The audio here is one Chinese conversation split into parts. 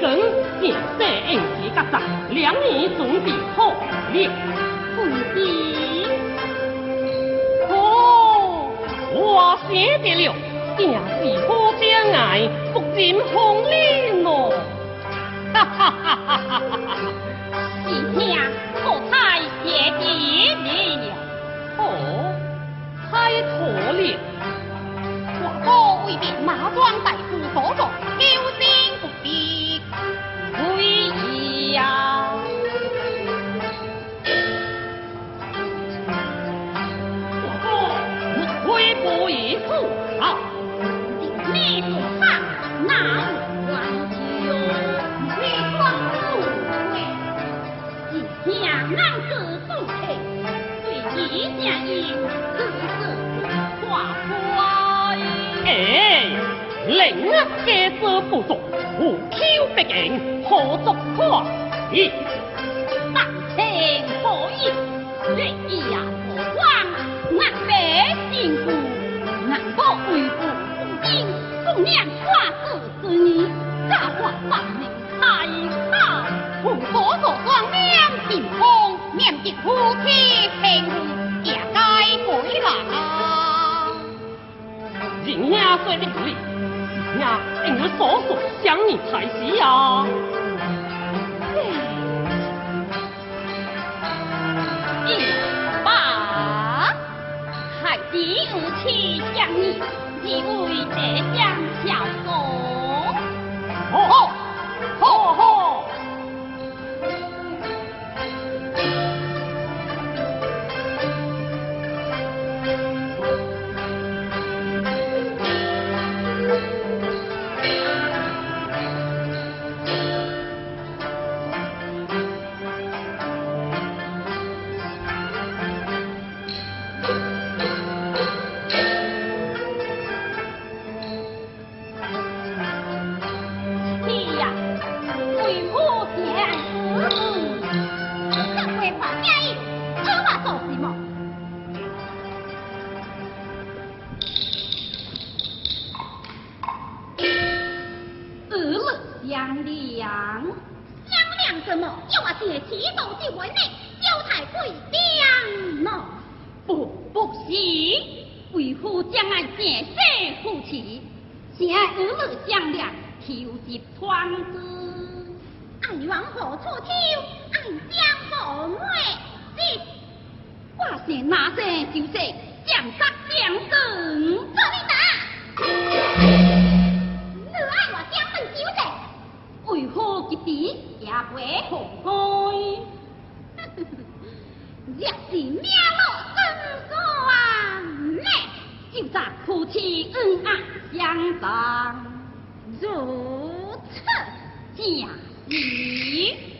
更见色应节甲杂，两年准备好了。父亲，哦，我写得了，正是好将爱，不尽红莲哦。哈哈哈哈哈哈！是听对一家人此事话乖。哎，令啊家子不足，无口不敬，何足夸意？当情可以，日夜呀何光，俺百辛苦，俺哥为父负荆，供养花子之女，家国万人家说的对，是呀，应该所说想你才是呀。一把孩子有气想你，为父相思，怎会把家意二话做什么？二日相量，相量什么？又话是启动之位内，交太贵量喏。不，不是，为父将爱见色夫妻，是爱二日相量，求接川之。往何处抽？爱将何买？这我是拿生就是将杀将更，这里打。你爱我将本就是，为何一点也袂红开？若是命落身上，呢，就在夫妻恩爱相长，如此正咦。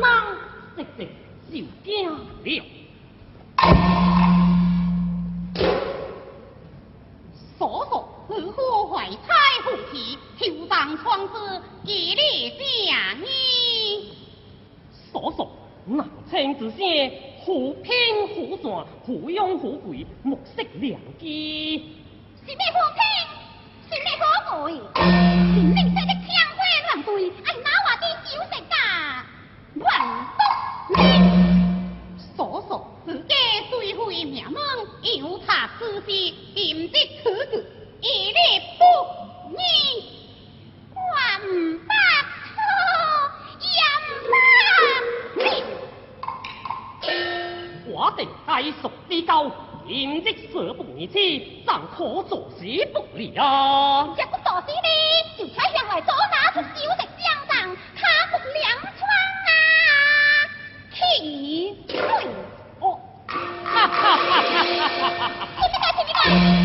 大汉怕死人，直直就惊了。嫂嫂，如何怀胎护体，头上创子，一力将你？嫂嫂，南清之些，虎拼虎战，虎勇虎贵，目色良机。是咩虎拼？是咩虎贵？是明世的枪花乱对，爱哪话的小？万不灵！嫂嫂，自家虽会名门，又怕私事，点知此子一力不义，万不可，严不命。我哋该属之交，严职舍不义妻，怎可坐视不理啊？若不坐视呢，就差向来左拿出小食一对，哦，哈哈哈哈哈哈！什么个什么个，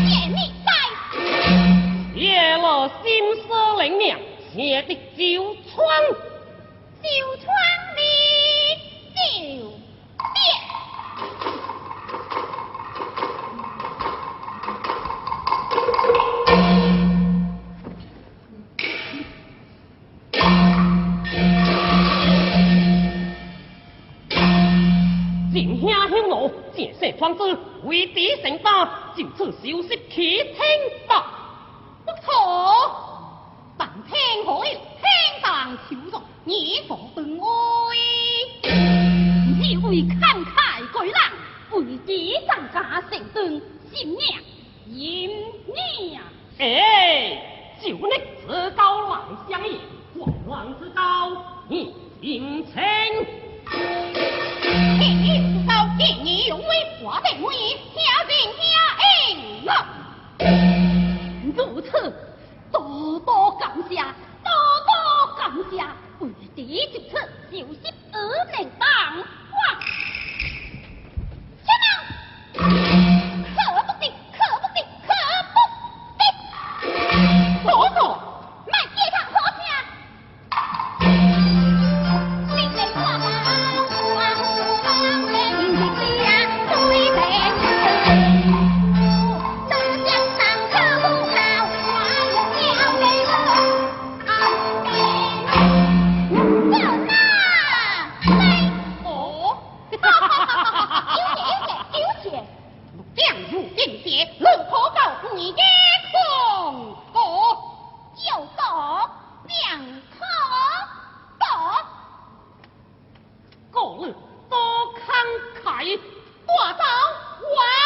解密在，谢了心思灵娘，写的九川，九川借射方子，为敌成大，就此消息去听吧。不错，但听可有天上求助，你所顿威，你为慷慨鬼狼，为敌上家成盾，心娘严娘。哎，就你自高来相迎，万王之高，你心情。嗯多慷慨多到怀